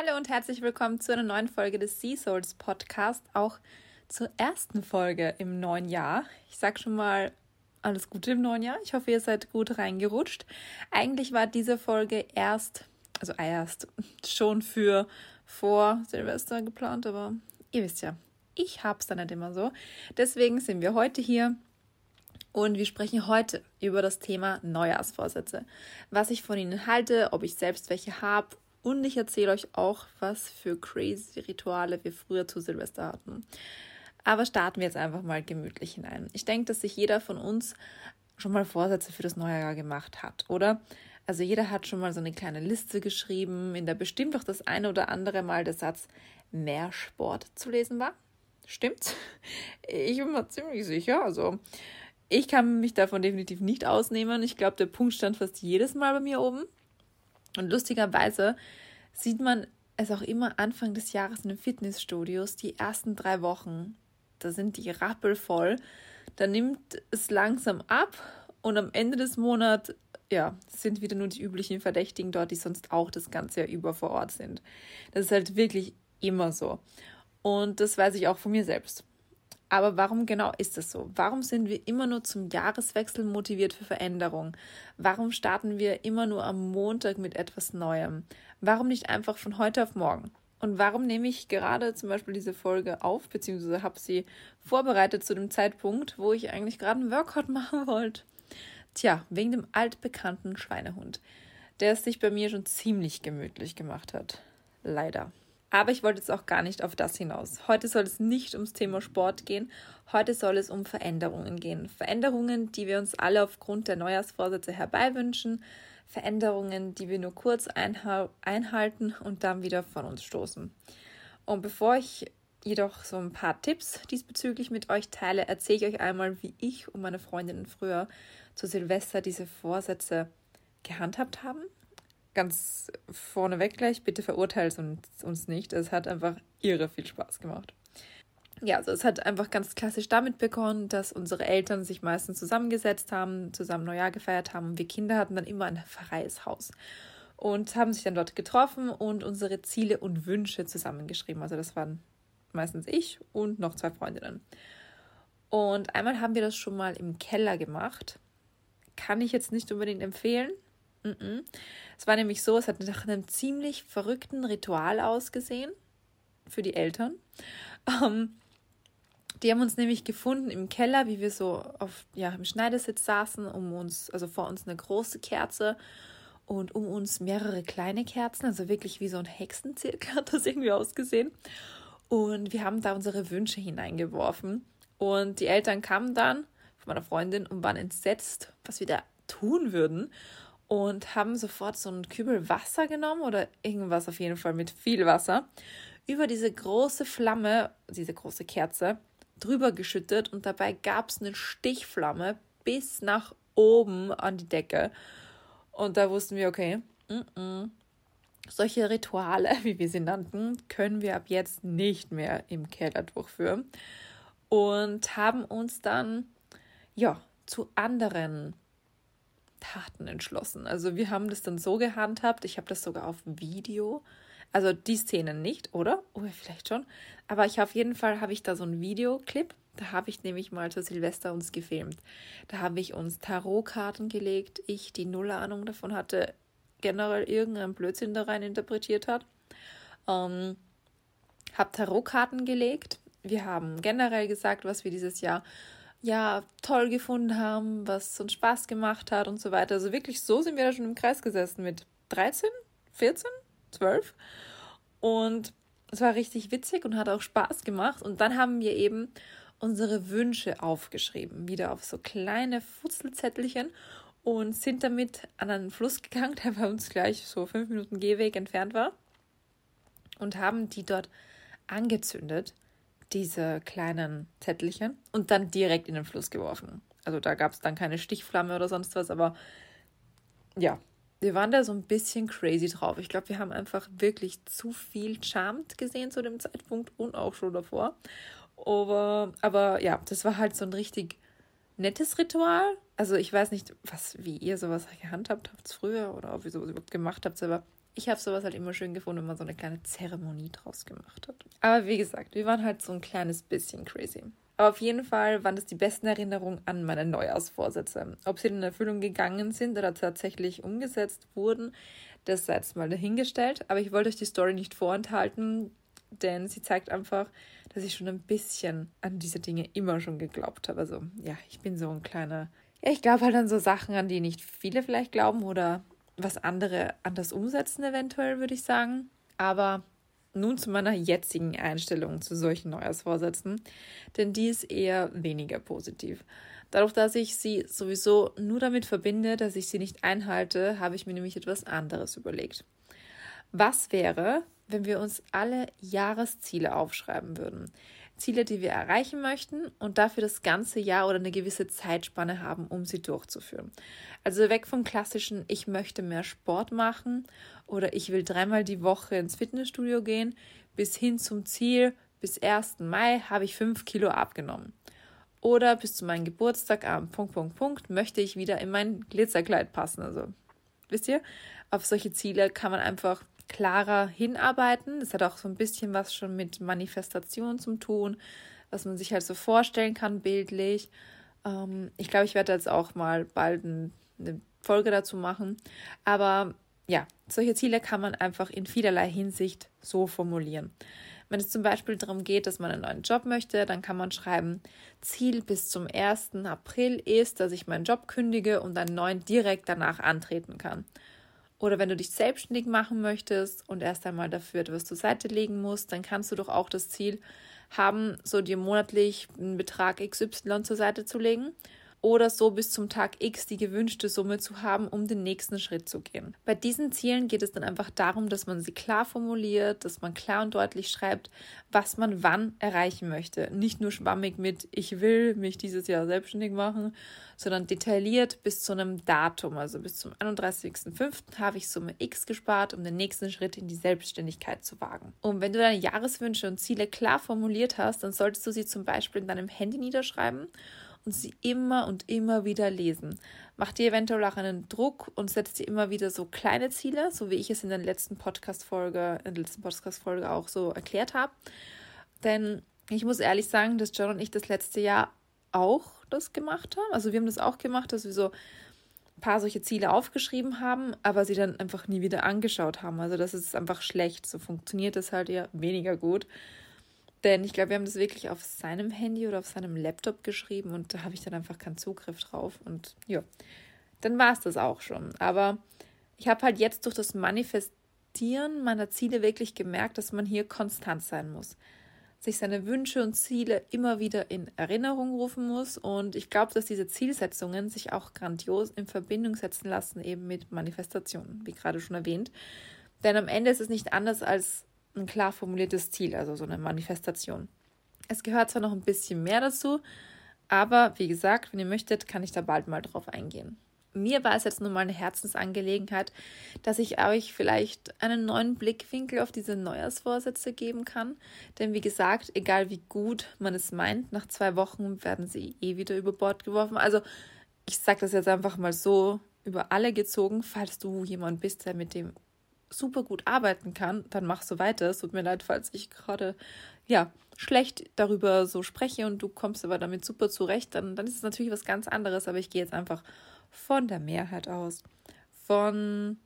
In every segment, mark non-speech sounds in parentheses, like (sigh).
Hallo und herzlich willkommen zu einer neuen Folge des Sea Souls Podcast, auch zur ersten Folge im neuen Jahr. Ich sag schon mal alles Gute im neuen Jahr. Ich hoffe, ihr seid gut reingerutscht. Eigentlich war diese Folge erst, also erst (laughs) schon für vor Silvester geplant, aber ihr wisst ja, ich hab's dann nicht immer so. Deswegen sind wir heute hier und wir sprechen heute über das Thema Neujahrsvorsätze. Was ich von ihnen halte, ob ich selbst welche habe und ich erzähle euch auch, was für crazy Rituale wir früher zu Silvester hatten. Aber starten wir jetzt einfach mal gemütlich hinein. Ich denke, dass sich jeder von uns schon mal Vorsätze für das neue Jahr gemacht hat, oder? Also jeder hat schon mal so eine kleine Liste geschrieben, in der bestimmt auch das eine oder andere Mal der Satz mehr Sport zu lesen war. Stimmt's? (laughs) Ich bin mir ziemlich sicher. Also ich kann mich davon definitiv nicht ausnehmen. Ich glaube, der Punkt stand fast jedes Mal bei mir oben. Und lustigerweise sieht man es auch immer Anfang des Jahres in den Fitnessstudios, die ersten drei Wochen. Da sind die rappelvoll. Da nimmt es langsam ab und am Ende des Monats, ja, sind wieder nur die üblichen Verdächtigen dort, die sonst auch das ganze Jahr über vor Ort sind. Das ist halt wirklich immer so. Und das weiß ich auch von mir selbst. Aber warum genau ist das so? Warum sind wir immer nur zum Jahreswechsel motiviert für Veränderung? Warum starten wir immer nur am Montag mit etwas Neuem? Warum nicht einfach von heute auf morgen? Und warum nehme ich gerade zum Beispiel diese Folge auf, beziehungsweise habe sie vorbereitet zu dem Zeitpunkt, wo ich eigentlich gerade einen Workout (laughs) machen wollte? Tja, wegen dem altbekannten Schweinehund, der es sich bei mir schon ziemlich gemütlich gemacht hat. Leider. Aber ich wollte jetzt auch gar nicht auf das hinaus. Heute soll es nicht ums Thema Sport gehen. Heute soll es um Veränderungen gehen. Veränderungen, die wir uns alle aufgrund der Neujahrsvorsätze herbeiwünschen. Veränderungen, die wir nur kurz einhalten und dann wieder von uns stoßen. Und bevor ich jedoch so ein paar Tipps diesbezüglich mit euch teile, erzähle ich euch einmal, wie ich und meine Freundinnen früher zu Silvester diese Vorsätze gehandhabt haben ganz vorneweg gleich, bitte verurteilt uns, uns nicht. Es hat einfach irre viel Spaß gemacht. Ja, also es hat einfach ganz klassisch damit begonnen, dass unsere Eltern sich meistens zusammengesetzt haben, zusammen Neujahr gefeiert haben. Wir Kinder hatten dann immer ein freies Haus und haben sich dann dort getroffen und unsere Ziele und Wünsche zusammengeschrieben. Also das waren meistens ich und noch zwei Freundinnen. Und einmal haben wir das schon mal im Keller gemacht. Kann ich jetzt nicht unbedingt empfehlen. Es war nämlich so, es hat nach einem ziemlich verrückten Ritual ausgesehen für die Eltern. Ähm, die haben uns nämlich gefunden im Keller, wie wir so auf, ja, im Schneidersitz saßen, um uns, also vor uns eine große Kerze und um uns mehrere kleine Kerzen, also wirklich wie so ein Hexenzirkel (laughs) hat das irgendwie ausgesehen. Und wir haben da unsere Wünsche hineingeworfen. Und die Eltern kamen dann von meiner Freundin und waren entsetzt, was wir da tun würden und haben sofort so einen Kübel Wasser genommen oder irgendwas auf jeden Fall mit viel Wasser über diese große Flamme, diese große Kerze drüber geschüttet und dabei gab es eine Stichflamme bis nach oben an die Decke. Und da wussten wir, okay, mm -mm, solche Rituale, (laughs) wie wir sie nannten, können wir ab jetzt nicht mehr im Keller durchführen. Und haben uns dann, ja, zu anderen Taten entschlossen. Also wir haben das dann so gehandhabt, ich habe das sogar auf Video. Also die Szenen nicht, oder? Oh, vielleicht schon. Aber ich auf jeden Fall habe ich da so einen Videoclip. Da habe ich nämlich mal zu Silvester uns gefilmt. Da habe ich uns Tarotkarten gelegt. Ich, die null Ahnung davon hatte, generell irgendein Blödsinn da rein interpretiert hat. Ähm, habe Tarotkarten gelegt. Wir haben generell gesagt, was wir dieses Jahr ja toll gefunden haben, was uns Spaß gemacht hat und so weiter. Also wirklich so sind wir da schon im Kreis gesessen mit 13, 14, 12 und es war richtig witzig und hat auch Spaß gemacht. Und dann haben wir eben unsere Wünsche aufgeschrieben, wieder auf so kleine Futzelzettelchen und sind damit an einen Fluss gegangen, (laughs) der bei uns gleich so fünf Minuten Gehweg entfernt war und haben die dort angezündet diese kleinen Zettelchen und dann direkt in den Fluss geworfen. Also da gab es dann keine Stichflamme oder sonst was, aber ja, wir waren da so ein bisschen crazy drauf. Ich glaube, wir haben einfach wirklich zu viel Charmed gesehen zu dem Zeitpunkt und auch schon davor. Aber, aber ja, das war halt so ein richtig nettes Ritual. Also ich weiß nicht, was, wie ihr sowas gehandhabt habt früher oder ob ihr sowas überhaupt gemacht habt, aber ich habe sowas halt immer schön gefunden, wenn man so eine kleine Zeremonie draus gemacht hat. Aber wie gesagt, wir waren halt so ein kleines bisschen crazy. Aber auf jeden Fall waren das die besten Erinnerungen an meine Neujahrsvorsätze. Ob sie in Erfüllung gegangen sind oder tatsächlich umgesetzt wurden, das sei jetzt mal dahingestellt. Aber ich wollte euch die Story nicht vorenthalten, denn sie zeigt einfach, dass ich schon ein bisschen an diese Dinge immer schon geglaubt habe. Also ja, ich bin so ein kleiner. Ja, ich glaube halt an so Sachen, an die nicht viele vielleicht glauben oder was andere anders umsetzen, eventuell, würde ich sagen. Aber nun zu meiner jetzigen Einstellung zu solchen Neujahrsvorsätzen, denn die ist eher weniger positiv. Dadurch, dass ich sie sowieso nur damit verbinde, dass ich sie nicht einhalte, habe ich mir nämlich etwas anderes überlegt. Was wäre, wenn wir uns alle Jahresziele aufschreiben würden? Ziele, die wir erreichen möchten und dafür das ganze Jahr oder eine gewisse Zeitspanne haben, um sie durchzuführen. Also weg vom klassischen, ich möchte mehr Sport machen oder ich will dreimal die Woche ins Fitnessstudio gehen, bis hin zum Ziel, bis 1. Mai habe ich 5 Kilo abgenommen. Oder bis zu meinem Geburtstag am Punkt, Punkt, Punkt möchte ich wieder in mein Glitzerkleid passen. Also, wisst ihr, auf solche Ziele kann man einfach klarer hinarbeiten. Das hat auch so ein bisschen was schon mit Manifestation zu tun, was man sich halt so vorstellen kann, bildlich. Ähm, ich glaube, ich werde jetzt auch mal bald ein, eine Folge dazu machen. Aber ja, solche Ziele kann man einfach in vielerlei Hinsicht so formulieren. Wenn es zum Beispiel darum geht, dass man einen neuen Job möchte, dann kann man schreiben, Ziel bis zum 1. April ist, dass ich meinen Job kündige und einen neuen direkt danach antreten kann. Oder wenn du dich selbstständig machen möchtest und erst einmal dafür etwas zur Seite legen musst, dann kannst du doch auch das Ziel haben, so dir monatlich einen Betrag XY zur Seite zu legen oder so bis zum Tag X die gewünschte Summe zu haben, um den nächsten Schritt zu gehen. Bei diesen Zielen geht es dann einfach darum, dass man sie klar formuliert, dass man klar und deutlich schreibt, was man wann erreichen möchte. Nicht nur schwammig mit ich will mich dieses Jahr selbstständig machen, sondern detailliert bis zu einem Datum, also bis zum 31.05. habe ich Summe X gespart, um den nächsten Schritt in die Selbstständigkeit zu wagen. Und wenn du deine Jahreswünsche und Ziele klar formuliert hast, dann solltest du sie zum Beispiel in deinem Handy niederschreiben und sie immer und immer wieder lesen. Mach dir eventuell auch einen Druck und setz dir immer wieder so kleine Ziele, so wie ich es in der letzten Podcast-Folge, in der letzten Podcast-Folge auch so erklärt habe. Denn ich muss ehrlich sagen, dass John und ich das letzte Jahr auch das gemacht haben. Also wir haben das auch gemacht, dass wir so ein paar solche Ziele aufgeschrieben haben, aber sie dann einfach nie wieder angeschaut haben. Also das ist einfach schlecht. So funktioniert das halt eher weniger gut. Denn ich glaube, wir haben das wirklich auf seinem Handy oder auf seinem Laptop geschrieben und da habe ich dann einfach keinen Zugriff drauf. Und ja, dann war es das auch schon. Aber ich habe halt jetzt durch das Manifestieren meiner Ziele wirklich gemerkt, dass man hier konstant sein muss. Sich seine Wünsche und Ziele immer wieder in Erinnerung rufen muss. Und ich glaube, dass diese Zielsetzungen sich auch grandios in Verbindung setzen lassen, eben mit Manifestationen, wie gerade schon erwähnt. Denn am Ende ist es nicht anders als ein klar formuliertes Ziel, also so eine Manifestation. Es gehört zwar noch ein bisschen mehr dazu, aber wie gesagt, wenn ihr möchtet, kann ich da bald mal drauf eingehen. Mir war es jetzt nun mal eine Herzensangelegenheit, dass ich euch vielleicht einen neuen Blickwinkel auf diese Neujahrsvorsätze geben kann. Denn wie gesagt, egal wie gut man es meint, nach zwei Wochen werden sie eh wieder über Bord geworfen. Also ich sage das jetzt einfach mal so über alle gezogen, falls du jemand bist, der mit dem super gut arbeiten kann, dann mach so weiter. Es tut mir leid, falls ich gerade ja schlecht darüber so spreche und du kommst aber damit super zurecht, dann, dann ist es natürlich was ganz anderes. Aber ich gehe jetzt einfach von der Mehrheit aus. Von,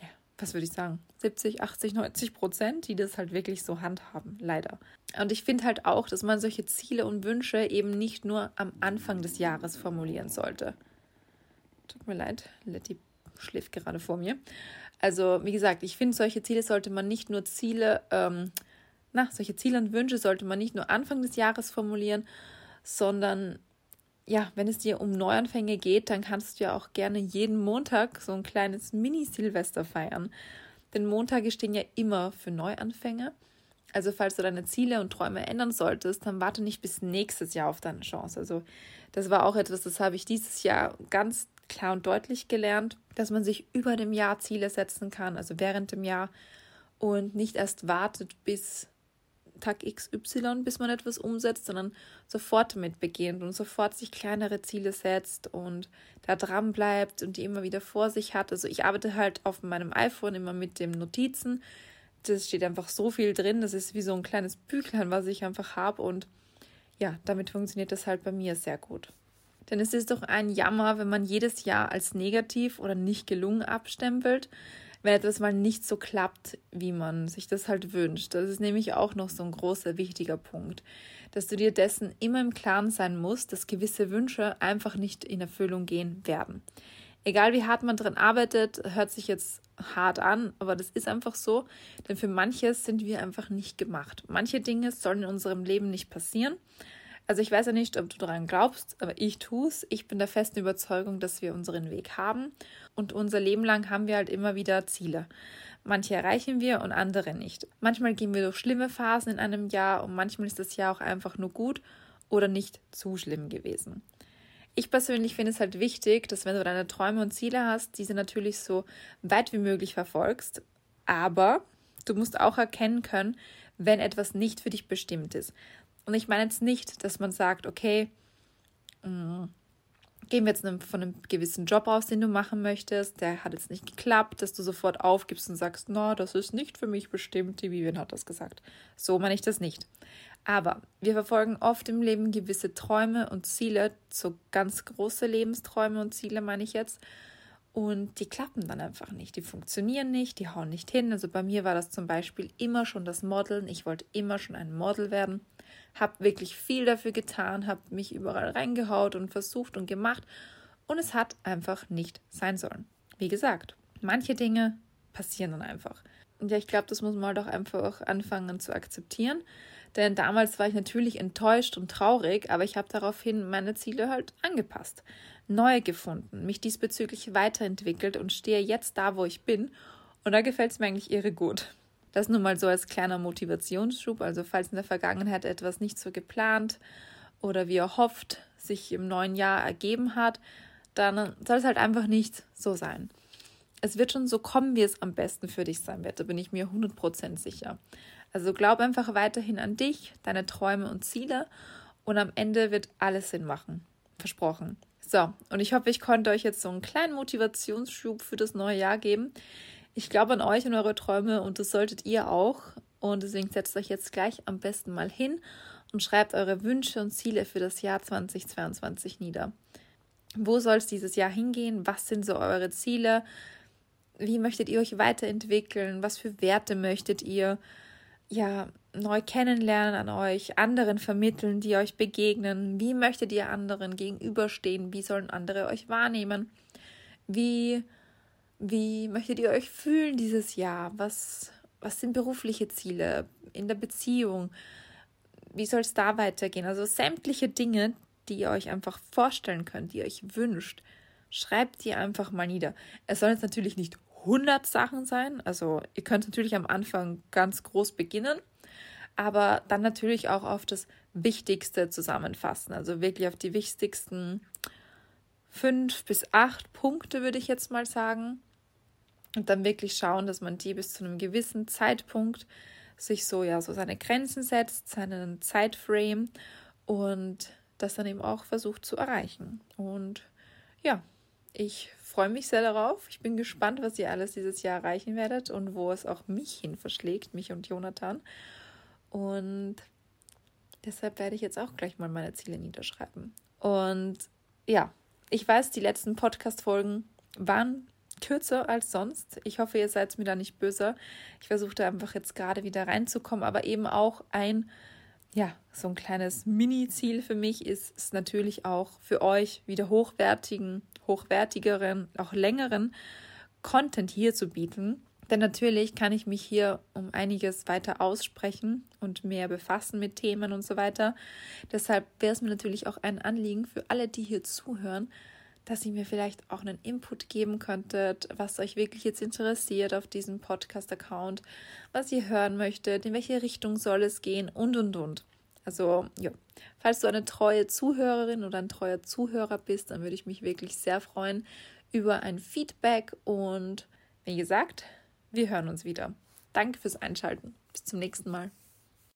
ja, was würde ich sagen, 70, 80, 90 Prozent, die das halt wirklich so handhaben, leider. Und ich finde halt auch, dass man solche Ziele und Wünsche eben nicht nur am Anfang des Jahres formulieren sollte. Tut mir leid, Letty schläft gerade vor mir. Also, wie gesagt, ich finde, solche Ziele sollte man nicht nur Ziele, ähm, na, solche Ziele und Wünsche sollte man nicht nur Anfang des Jahres formulieren, sondern ja, wenn es dir um Neuanfänge geht, dann kannst du ja auch gerne jeden Montag so ein kleines Mini-Silvester feiern. Denn Montage stehen ja immer für Neuanfänge. Also falls du deine Ziele und Träume ändern solltest, dann warte nicht bis nächstes Jahr auf deine Chance. Also das war auch etwas, das habe ich dieses Jahr ganz klar und deutlich gelernt, dass man sich über dem Jahr Ziele setzen kann, also während dem Jahr und nicht erst wartet, bis Tag XY, bis man etwas umsetzt, sondern sofort damit beginnt und sofort sich kleinere Ziele setzt und da dran bleibt und die immer wieder vor sich hat. Also ich arbeite halt auf meinem iPhone immer mit dem Notizen. Das steht einfach so viel drin. Das ist wie so ein kleines Büchlein, was ich einfach habe und ja, damit funktioniert das halt bei mir sehr gut. Denn es ist doch ein Jammer, wenn man jedes Jahr als negativ oder nicht gelungen abstempelt, wenn etwas mal nicht so klappt, wie man sich das halt wünscht. Das ist nämlich auch noch so ein großer, wichtiger Punkt, dass du dir dessen immer im Klaren sein musst, dass gewisse Wünsche einfach nicht in Erfüllung gehen werden. Egal wie hart man dran arbeitet, hört sich jetzt hart an, aber das ist einfach so, denn für manches sind wir einfach nicht gemacht. Manche Dinge sollen in unserem Leben nicht passieren. Also ich weiß ja nicht, ob du daran glaubst, aber ich tue es. Ich bin der festen Überzeugung, dass wir unseren Weg haben und unser Leben lang haben wir halt immer wieder Ziele. Manche erreichen wir und andere nicht. Manchmal gehen wir durch schlimme Phasen in einem Jahr und manchmal ist das Jahr auch einfach nur gut oder nicht zu schlimm gewesen. Ich persönlich finde es halt wichtig, dass wenn du deine Träume und Ziele hast, diese natürlich so weit wie möglich verfolgst, aber du musst auch erkennen können, wenn etwas nicht für dich bestimmt ist. Und ich meine jetzt nicht, dass man sagt, okay, mm, gehen wir jetzt von einem gewissen Job aus, den du machen möchtest, der hat jetzt nicht geklappt, dass du sofort aufgibst und sagst, no, das ist nicht für mich bestimmt, die Vivian hat das gesagt. So meine ich das nicht. Aber wir verfolgen oft im Leben gewisse Träume und Ziele, so ganz große Lebensträume und Ziele meine ich jetzt. Und die klappen dann einfach nicht. Die funktionieren nicht, die hauen nicht hin. Also bei mir war das zum Beispiel immer schon das Modeln. Ich wollte immer schon ein Model werden habe wirklich viel dafür getan, habe mich überall reingehaut und versucht und gemacht und es hat einfach nicht sein sollen. Wie gesagt, manche Dinge passieren dann einfach. Und ja, ich glaube, das muss man halt auch einfach anfangen zu akzeptieren. Denn damals war ich natürlich enttäuscht und traurig, aber ich habe daraufhin meine Ziele halt angepasst, neu gefunden, mich diesbezüglich weiterentwickelt und stehe jetzt da, wo ich bin. Und da gefällt es mir eigentlich irre gut. Das nur mal so als kleiner Motivationsschub. Also falls in der Vergangenheit etwas nicht so geplant oder wie erhofft sich im neuen Jahr ergeben hat, dann soll es halt einfach nicht so sein. Es wird schon so kommen, wie es am besten für dich sein wird. Da bin ich mir 100% sicher. Also glaub einfach weiterhin an dich, deine Träume und Ziele und am Ende wird alles Sinn machen. Versprochen. So, und ich hoffe, ich konnte euch jetzt so einen kleinen Motivationsschub für das neue Jahr geben. Ich glaube an euch und eure Träume und das solltet ihr auch. Und deswegen setzt euch jetzt gleich am besten mal hin und schreibt eure Wünsche und Ziele für das Jahr 2022 nieder. Wo soll es dieses Jahr hingehen? Was sind so eure Ziele? Wie möchtet ihr euch weiterentwickeln? Was für Werte möchtet ihr ja neu kennenlernen an euch, anderen vermitteln, die euch begegnen? Wie möchtet ihr anderen gegenüberstehen? Wie sollen andere euch wahrnehmen? Wie wie möchtet ihr euch fühlen dieses Jahr? Was, was sind berufliche Ziele in der Beziehung? Wie soll es da weitergehen? Also sämtliche Dinge, die ihr euch einfach vorstellen könnt, die ihr euch wünscht, schreibt die einfach mal nieder. Es sollen jetzt natürlich nicht 100 Sachen sein. Also ihr könnt natürlich am Anfang ganz groß beginnen, aber dann natürlich auch auf das Wichtigste zusammenfassen. Also wirklich auf die wichtigsten fünf bis acht Punkte, würde ich jetzt mal sagen und dann wirklich schauen, dass man die bis zu einem gewissen Zeitpunkt sich so ja so seine Grenzen setzt, seinen Zeitframe und das dann eben auch versucht zu erreichen. Und ja, ich freue mich sehr darauf. Ich bin gespannt, was ihr alles dieses Jahr erreichen werdet und wo es auch mich hin verschlägt, mich und Jonathan. Und deshalb werde ich jetzt auch gleich mal meine Ziele niederschreiben. Und ja, ich weiß, die letzten Podcast-Folgen waren kürzer als sonst. Ich hoffe, ihr seid mir da nicht böse. Ich versuche einfach jetzt gerade wieder reinzukommen, aber eben auch ein, ja, so ein kleines Mini-Ziel für mich ist es natürlich auch für euch wieder hochwertigen, hochwertigeren, auch längeren Content hier zu bieten. Denn natürlich kann ich mich hier um einiges weiter aussprechen und mehr befassen mit Themen und so weiter. Deshalb wäre es mir natürlich auch ein Anliegen für alle, die hier zuhören, dass ihr mir vielleicht auch einen Input geben könntet, was euch wirklich jetzt interessiert auf diesem Podcast-Account, was ihr hören möchtet, in welche Richtung soll es gehen und und und. Also, ja, falls du eine treue Zuhörerin oder ein treuer Zuhörer bist, dann würde ich mich wirklich sehr freuen über ein Feedback und wie gesagt, wir hören uns wieder. Danke fürs Einschalten. Bis zum nächsten Mal.